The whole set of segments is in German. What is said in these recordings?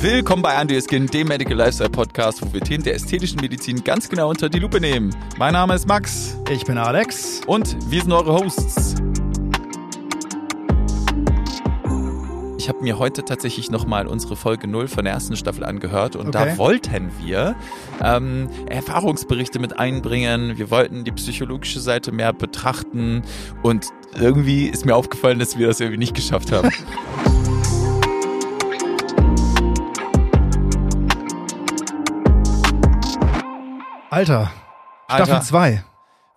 Willkommen bei Andy Skin, dem Medical Lifestyle Podcast, wo wir Themen der ästhetischen Medizin ganz genau unter die Lupe nehmen. Mein Name ist Max Ich bin Alex. und wir sind eure Hosts. Ich habe mir heute tatsächlich nochmal unsere Folge 0 von der ersten Staffel angehört und da Okay. wollten wir ähm, Erfahrungsberichte mit einbringen. Wir wollten die psychologische Seite mehr betrachten und irgendwie ist mir aufgefallen, dass wir das irgendwie nicht geschafft haben. Alter. Staffel 2.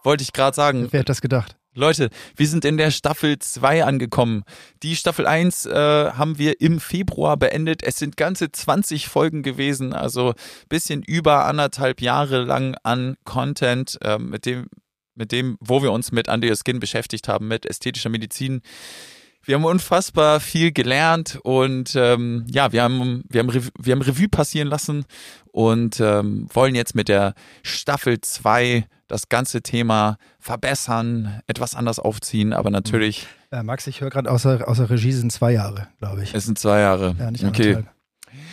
Wollte ich gerade sagen. Wer hätte das gedacht? Leute, wir sind in der Staffel 2 angekommen. Die Staffel 1 äh, haben wir im Februar beendet. Es sind ganze 20 Folgen gewesen, also bisschen über anderthalb Jahre lang an Content, äh, mit dem, mit dem, wo wir uns mit Under Your Skin beschäftigt haben, mit ästhetischer Medizin. Wir haben unfassbar viel gelernt und ähm, ja, wir haben, wir, haben Rev wir haben Revue passieren lassen und ähm, wollen jetzt mit der Staffel 2 das ganze Thema verbessern, etwas anders aufziehen, aber natürlich, Äh, Max, ich höre gerade außer, außer Regie sind zwei Jahre, glaube ich. es sind zwei Jahre. Ja, nicht okay. anderthalb.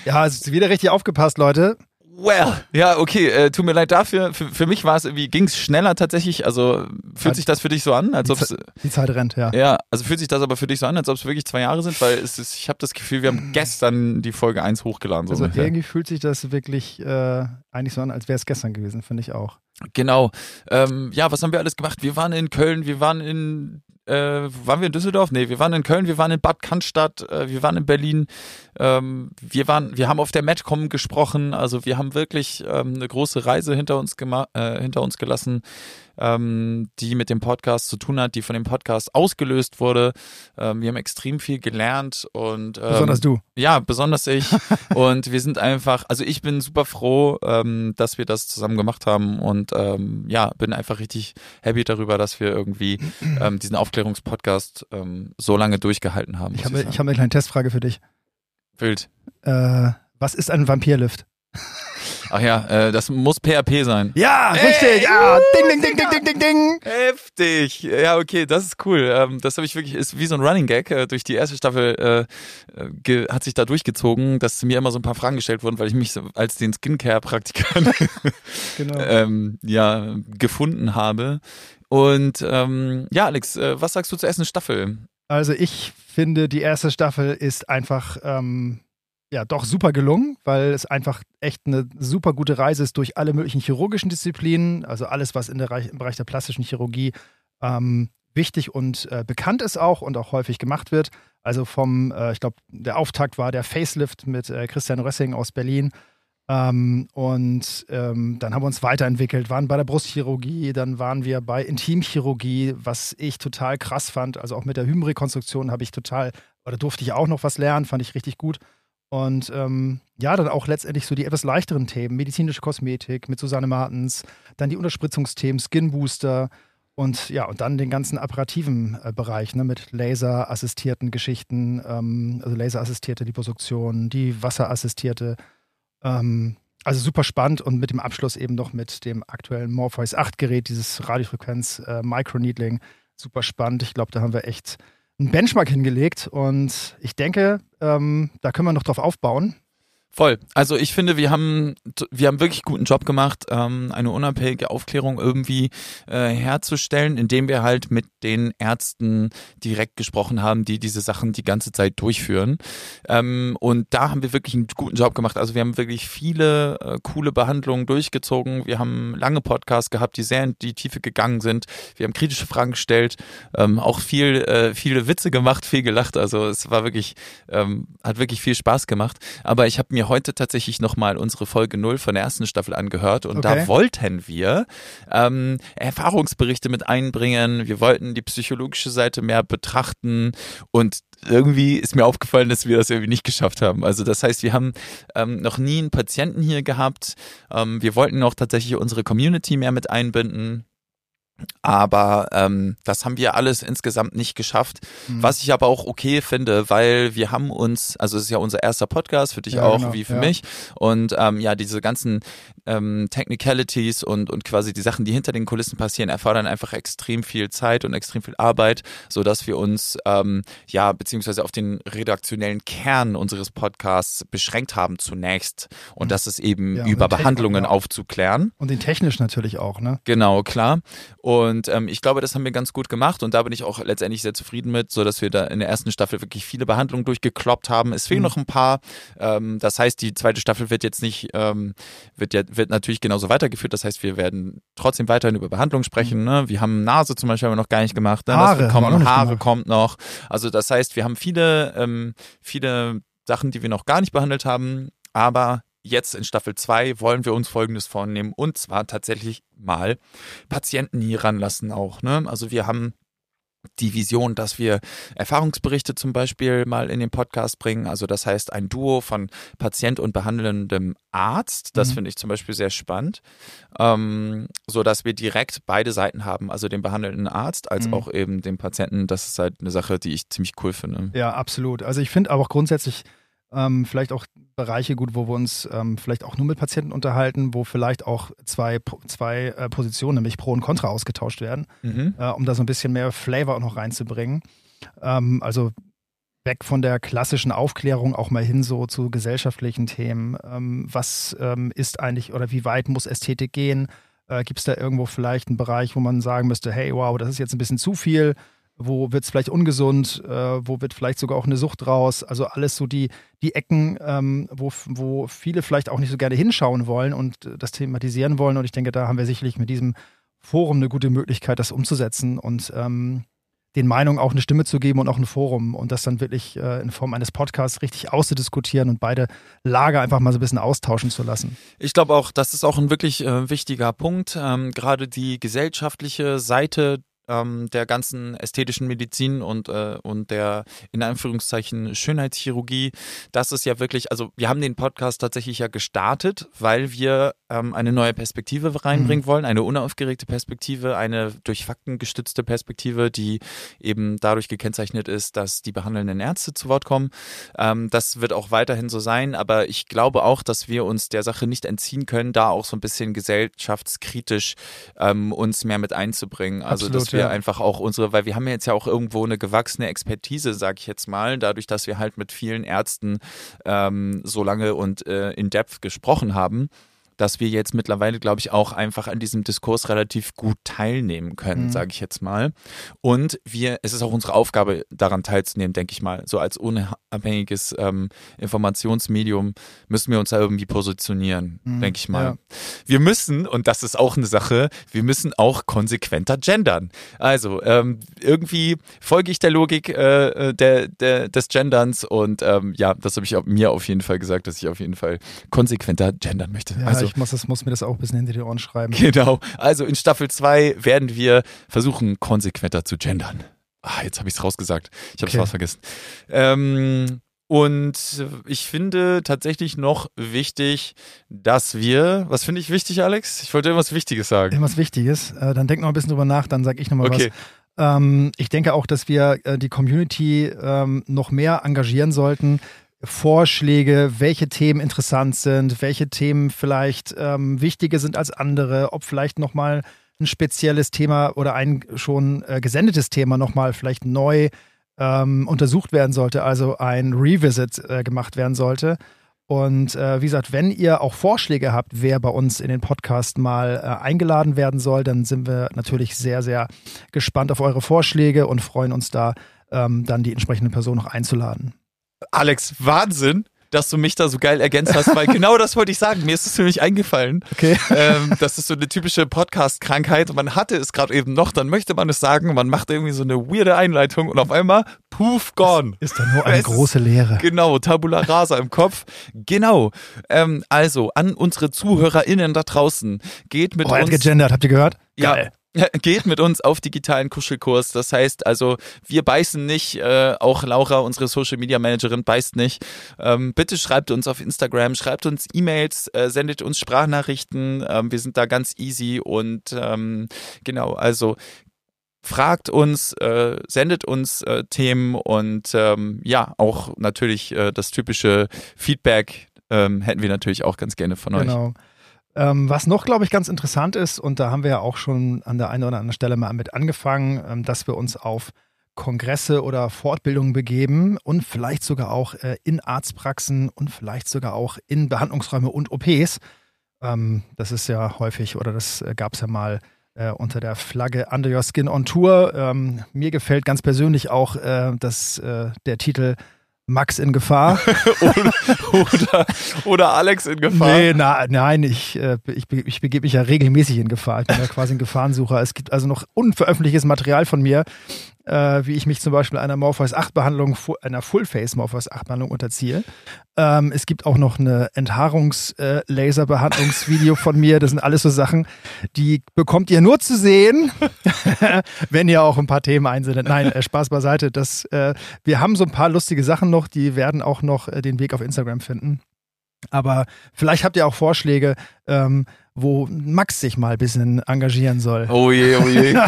Ja, es ist wieder richtig aufgepasst, Leute. Well, ja, okay, äh, tut mir leid dafür. Für, für mich war es irgendwie, ging es schneller tatsächlich. Also fühlt sich das für dich so an, als Die ob es. Die Zeit rennt, ja. Ja, also fühlt sich das aber für dich so an, als ob es wirklich zwei Jahre sind, weil es ist, ich habe das Gefühl, wir haben gestern die Folge 1 hochgeladen. So Also ungefähr. irgendwie fühlt sich das wirklich äh, eigentlich so an, als wäre es gestern gewesen, finde ich auch. Genau. Ähm, ja, was haben wir alles gemacht? Wir waren in Köln, wir waren in, äh, waren wir in Düsseldorf? Nee, wir waren in Köln, wir waren in Bad Cannstatt, äh, wir waren in Berlin. Ähm, wir waren, wir haben auf der Medcom gesprochen. Also wir haben wirklich ähm, eine große Reise hinter uns äh, hinter uns gelassen, ähm, die mit dem Podcast zu tun hat, die von dem Podcast ausgelöst wurde. Ähm, wir haben extrem viel gelernt und ähm, Besonders du. ja, besonders ich. und wir sind einfach, also ich bin super froh, ähm, dass wir das zusammen gemacht haben und ähm, ja, bin einfach richtig happy darüber, dass wir irgendwie ähm, diesen Aufklärungspodcast so lange durchgehalten haben. Ich habe sagen. ich hab eine kleine Testfrage für dich. Wild. Äh, was ist ein Vampirlift? Ach ja, äh, das muss PHP sein. Ja, richtig. Ah, ding, ding, ding, ding, ding, ding, ding. Heftig. Ja, okay, das ist cool. Ähm, das habe ich wirklich, ist wie so ein Running Gag. Äh, durch die erste Staffel äh, äh, hat sich da durchgezogen, dass mir immer so ein paar Fragen gestellt wurden, weil ich mich so als den Skincare-Praktikant Genau. ähm, ja, gefunden habe. Und ähm, ja, Alex, äh, was sagst du zur ersten Staffel? Also ich finde, die erste Staffel ist einfach ähm, ja doch super gelungen, weil es einfach echt eine super gute Reise ist durch alle möglichen chirurgischen Disziplinen, also alles, was in der Reich, im Bereich der plastischen Chirurgie ähm, wichtig und äh, bekannt ist auch und auch häufig gemacht wird. Also vom, äh, ich glaube, der Auftakt war der Facelift mit äh, Christian Rössing aus Berlin. Ähm, und ähm, dann haben wir uns weiterentwickelt, waren bei der Brustchirurgie, dann waren wir bei Intimchirurgie, was ich total krass fand. Also auch mit der Hymenrekonstruktion habe ich total, oder durfte ich auch noch was lernen, fand ich richtig gut. Und ähm, ja, dann auch letztendlich so die etwas leichteren Themen, medizinische Kosmetik mit Susanne Martens, dann die Unterspritzungsthemen, Skin Booster und ja, und dann den ganzen apparativen äh, Bereich ne, mit laserassistierten Geschichten, ähm, also laserassistierte Liposuktion, die wasserassistierte ähm, also super spannend und mit dem Abschluss eben noch mit dem aktuellen Morpheus 8 Gerät, dieses Radiofrequenz äh, Microneedling. Super spannend. Ich glaube, da haben wir echt einen Benchmark hingelegt und ich denke, ähm, da können wir noch drauf aufbauen. Voll. Also ich finde, wir haben wir haben wirklich guten Job gemacht, ähm, eine unabhängige Aufklärung irgendwie äh, herzustellen, indem wir halt mit den Ärzten direkt gesprochen haben, die diese Sachen die ganze Zeit durchführen. Ähm, und da haben wir wirklich einen guten Job gemacht. Also wir haben wirklich viele äh, coole Behandlungen durchgezogen. Wir haben lange Podcasts gehabt, die sehr in die Tiefe gegangen sind. Wir haben kritische Fragen gestellt, ähm, auch viel äh, viele Witze gemacht, viel gelacht. Also es war wirklich ähm, hat wirklich viel Spaß gemacht. Aber ich habe mir heute tatsächlich nochmal unsere Folge 0 von der ersten Staffel angehört und Okay. da wollten wir ähm, Erfahrungsberichte mit einbringen. Wir wollten die psychologische Seite mehr betrachten und irgendwie ist mir aufgefallen, dass wir das irgendwie nicht geschafft haben. Also das heißt, wir haben ähm, noch nie einen Patienten hier gehabt. Ähm, wir wollten auch tatsächlich unsere Community mehr mit einbinden. Aber ähm, das haben wir alles insgesamt nicht geschafft. Mhm. Was ich aber auch okay finde, weil wir haben uns, also es ist ja unser erster Podcast, für dich ja, auch genau, wie für ja. mich. Und ähm, ja, diese ganzen ähm, Technicalities und, und quasi die Sachen, die hinter den Kulissen passieren, erfordern einfach extrem viel Zeit und extrem viel Arbeit, so dass wir uns ähm, ja beziehungsweise auf den redaktionellen Kern unseres Podcasts beschränkt haben zunächst. Und mhm. das ist eben ja, über Behandlungen Technik, aufzuklären. Und den technisch natürlich auch, ne? Genau, klar. Und ähm, ich glaube, das haben wir ganz gut gemacht und da bin ich auch letztendlich sehr zufrieden mit, so dass wir da in der ersten Staffel wirklich viele Behandlungen durchgekloppt haben. Es fehlen mhm. noch ein paar. Ähm, das heißt, die zweite Staffel wird jetzt nicht, ähm, wird ja, wird natürlich genauso weitergeführt. Das heißt, wir werden trotzdem weiterhin über Behandlung sprechen. Mhm. Ne? Wir haben Nase zum Beispiel haben wir noch gar nicht gemacht. Ne? Haare, kommt, Haare kommt noch. Also das heißt, wir haben viele, ähm, viele Sachen, die wir noch gar nicht behandelt haben. Aber jetzt in Staffel 2 wollen wir uns Folgendes vornehmen und zwar tatsächlich mal Patienten hier ranlassen auch. Ne? Also wir haben die Vision, dass wir Erfahrungsberichte zum Beispiel mal in den Podcast bringen. Also das heißt ein Duo von Patient und behandelndem Arzt. Das mhm. finde ich zum Beispiel sehr spannend, ähm, so dass wir direkt beide Seiten haben, also den behandelnden Arzt als mhm. auch eben den Patienten. Das ist halt eine Sache, die ich ziemlich cool finde. Ja, absolut. Also ich finde aber auch grundsätzlich ähm, vielleicht auch Bereiche gut, wo wir uns ähm, vielleicht auch nur mit Patienten unterhalten, wo vielleicht auch zwei, zwei äh, Positionen, nämlich Pro und Contra, ausgetauscht werden, mhm. äh, um da so ein bisschen mehr Flavor auch noch reinzubringen. Ähm, also weg von der klassischen Aufklärung auch mal hin so zu gesellschaftlichen Themen. Ähm, was ähm, ist eigentlich oder wie weit muss Ästhetik gehen? Äh, Gibt es da irgendwo vielleicht einen Bereich, wo man sagen müsste, hey, wow, das ist jetzt ein bisschen zu viel? Wo wird es vielleicht ungesund, äh, wo wird vielleicht sogar auch eine Sucht raus. Also alles so die, die Ecken, ähm, wo, wo viele vielleicht auch nicht so gerne hinschauen wollen und das thematisieren wollen. Und ich denke, da haben wir sicherlich mit diesem Forum eine gute Möglichkeit, das umzusetzen und ähm, den Meinungen auch eine Stimme zu geben und auch ein Forum und das dann wirklich äh, in Form eines Podcasts richtig auszudiskutieren und beide Lager einfach mal so ein bisschen austauschen zu lassen. Ich glaube auch, das ist auch ein wirklich äh, wichtiger Punkt. Ähm, gerade die gesellschaftliche Seite ähm, der ganzen ästhetischen Medizin und, äh, und der in Anführungszeichen Schönheitschirurgie. Das ist ja wirklich, also wir haben den Podcast tatsächlich ja gestartet, weil wir ähm, eine neue Perspektive reinbringen mhm. wollen, eine unaufgeregte Perspektive, eine durch Fakten gestützte Perspektive, die eben dadurch gekennzeichnet ist, dass die behandelnden Ärzte zu Wort kommen. Ähm, das wird auch weiterhin so sein, aber ich glaube auch, dass wir uns der Sache nicht entziehen können, da auch so ein bisschen gesellschaftskritisch ähm, uns mehr mit einzubringen. Also Absolut, dass wir ja. einfach auch unsere, weil wir haben ja jetzt ja auch irgendwo eine gewachsene Expertise, sag ich jetzt mal, dadurch, dass wir halt mit vielen Ärzten ähm, so lange und äh, in Depth gesprochen haben dass wir jetzt mittlerweile, glaube ich, auch einfach an diesem Diskurs relativ gut teilnehmen können, mhm. sage ich jetzt mal. Und wir, es ist auch unsere Aufgabe, daran teilzunehmen, denke ich mal. So als unabhängiges ähm, Informationsmedium müssen wir uns da irgendwie positionieren, mhm. denke ich mal. Ja. Wir müssen, und das ist auch eine Sache, wir müssen auch konsequenter gendern. Also ähm, irgendwie folge ich der Logik äh, äh der, der, des Genderns und ähm, ja, das habe ich mir auf jeden Fall gesagt, dass ich auf jeden Fall konsequenter gendern möchte. Ja, also ich muss, das, muss mir das auch ein bisschen hinter die Ohren schreiben. Genau. Also in Staffel 2 werden wir versuchen, konsequenter zu gendern. Ah, jetzt habe ich es rausgesagt. Ich habe es okay. fast vergessen. Ähm, und ich finde tatsächlich noch wichtig, dass wir, was finde ich wichtig, Alex? Ich wollte irgendwas Wichtiges sagen. Irgendwas Wichtiges. Äh, dann denk noch ein bisschen drüber nach, dann sage ich nochmal okay. was. Ähm, ich denke auch, dass wir äh, die Community ähm, noch mehr engagieren sollten Vorschläge, welche Themen interessant sind, welche Themen vielleicht ähm, wichtiger sind als andere, ob vielleicht nochmal ein spezielles Thema oder ein schon äh, gesendetes Thema nochmal vielleicht neu ähm, untersucht werden sollte, also ein Revisit äh, gemacht werden sollte. Und äh, wie gesagt, wenn ihr auch Vorschläge habt, wer bei uns in den Podcast mal äh, eingeladen werden soll, dann sind wir natürlich sehr, sehr gespannt auf eure Vorschläge und freuen uns da, ähm, dann die entsprechende Person noch einzuladen. Alex, Wahnsinn dass du mich da so geil ergänzt hast, weil genau das wollte ich sagen. Mir ist es für mich eingefallen. Okay. Ähm, das ist so eine typische Podcast-Krankheit. Man hatte es gerade eben noch, dann möchte man es sagen, man macht irgendwie so eine weirde Einleitung und auf einmal, poof, gone. Das ist doch nur eine es große Lehre. Genau, Tabula Rasa im Kopf. Genau. Ähm, also, an unsere ZuhörerInnen da draußen, geht mit oh, uns... gegendert, habt ihr gehört? Ja. Geil. geht mit uns auf digitalen Kuschelkurs. Das heißt also, wir beißen nicht, äh, auch Laura, unsere Social Media Managerin, beißt nicht. Ähm, bitte schreibt uns auf Instagram, schreibt uns E-Mails, äh, sendet uns Sprachnachrichten. Ähm, wir sind da ganz easy und ähm, genau, also fragt uns, äh, sendet uns äh, Themen und ähm, ja, auch natürlich äh, das typische Feedback ähm, hätten wir natürlich auch ganz gerne von genau. euch. Ähm, was noch, glaube ich, ganz interessant ist, und da haben wir ja auch schon an der einen oder anderen Stelle mal mit angefangen, ähm, dass wir uns auf Kongresse oder Fortbildungen begeben und vielleicht sogar auch äh, in Arztpraxen und vielleicht sogar auch in Behandlungsräume und OPs. Ähm, das ist ja häufig oder das äh, gab es ja mal äh, unter der Flagge Under Your Skin on Tour. Ähm, mir gefällt ganz persönlich auch äh, dass, äh, der Titel Max in Gefahr. oder, oder, oder, Alex in Gefahr. Nee, na, nein, ich, äh, ich, ich begebe mich ja regelmäßig in Gefahr. Ich bin ja quasi ein Gefahrensucher. Es gibt also noch unveröffentlichtes Material von mir, äh, wie ich mich zum Beispiel einer Morpheus 8 Behandlung, einer Full-Face Morpheus 8 Behandlung unterziehe. Ähm, es gibt auch noch eine Enthaarungs-Laserbehandlungsvideo äh, von mir. Das sind alles so Sachen, die bekommt ihr nur zu sehen, wenn ihr auch ein paar Themen einsendet. Nein, äh, Spaß beiseite. Das, äh, wir haben so ein paar lustige Sachen noch, die werden auch noch äh, den Weg auf Instagram finden. Aber vielleicht habt ihr auch Vorschläge, ähm, wo Max sich mal ein bisschen engagieren soll. Oh je, oh je.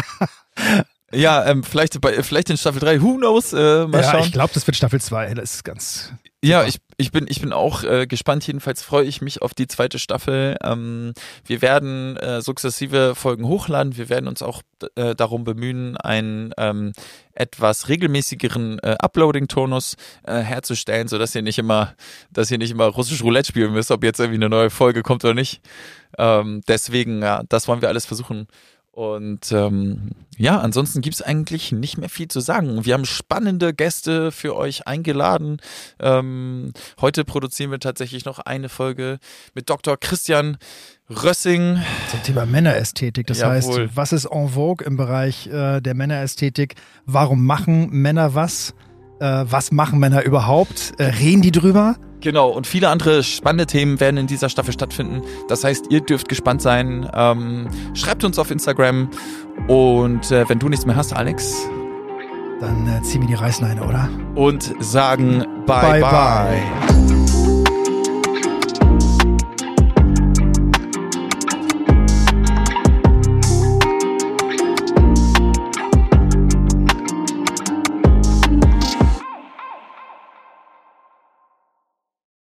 Ja, ähm, vielleicht, bei, vielleicht in Staffel 3, who knows? Äh, mal ja, schauen. ich glaube, das wird Staffel 2. Das ist ganz. Ja, ich, ich, bin, ich bin auch äh, gespannt. Jedenfalls freue ich mich auf die zweite Staffel. Ähm, wir werden äh, sukzessive Folgen hochladen. Wir werden uns auch äh, darum bemühen, einen ähm, etwas regelmäßigeren äh, Uploading-Tonus äh, herzustellen, sodass ihr nicht immer, dass ihr nicht immer russisch Roulette spielen müsst, ob jetzt irgendwie eine neue Folge kommt oder nicht. Ähm, deswegen, ja, das wollen wir alles versuchen und ähm, ja, ansonsten gibt's eigentlich nicht mehr viel zu sagen. Wir haben spannende Gäste für euch eingeladen. Ähm, heute produzieren wir tatsächlich noch eine Folge mit Dr. Christian Rössing. Zum Thema Männerästhetik. Das Jawohl. heißt, was ist en vogue im Bereich äh, der Männerästhetik? Warum machen Männer was? Äh, was machen Männer überhaupt? Äh, reden die drüber? Genau, und viele andere spannende Themen werden in dieser Staffel stattfinden. Das heißt, ihr dürft gespannt sein. Ähm, schreibt uns auf Instagram. Und äh, wenn du nichts mehr hast, Alex. Dann äh, zieh mir die Reißleine, oder? Und sagen bye bye. bye. bye.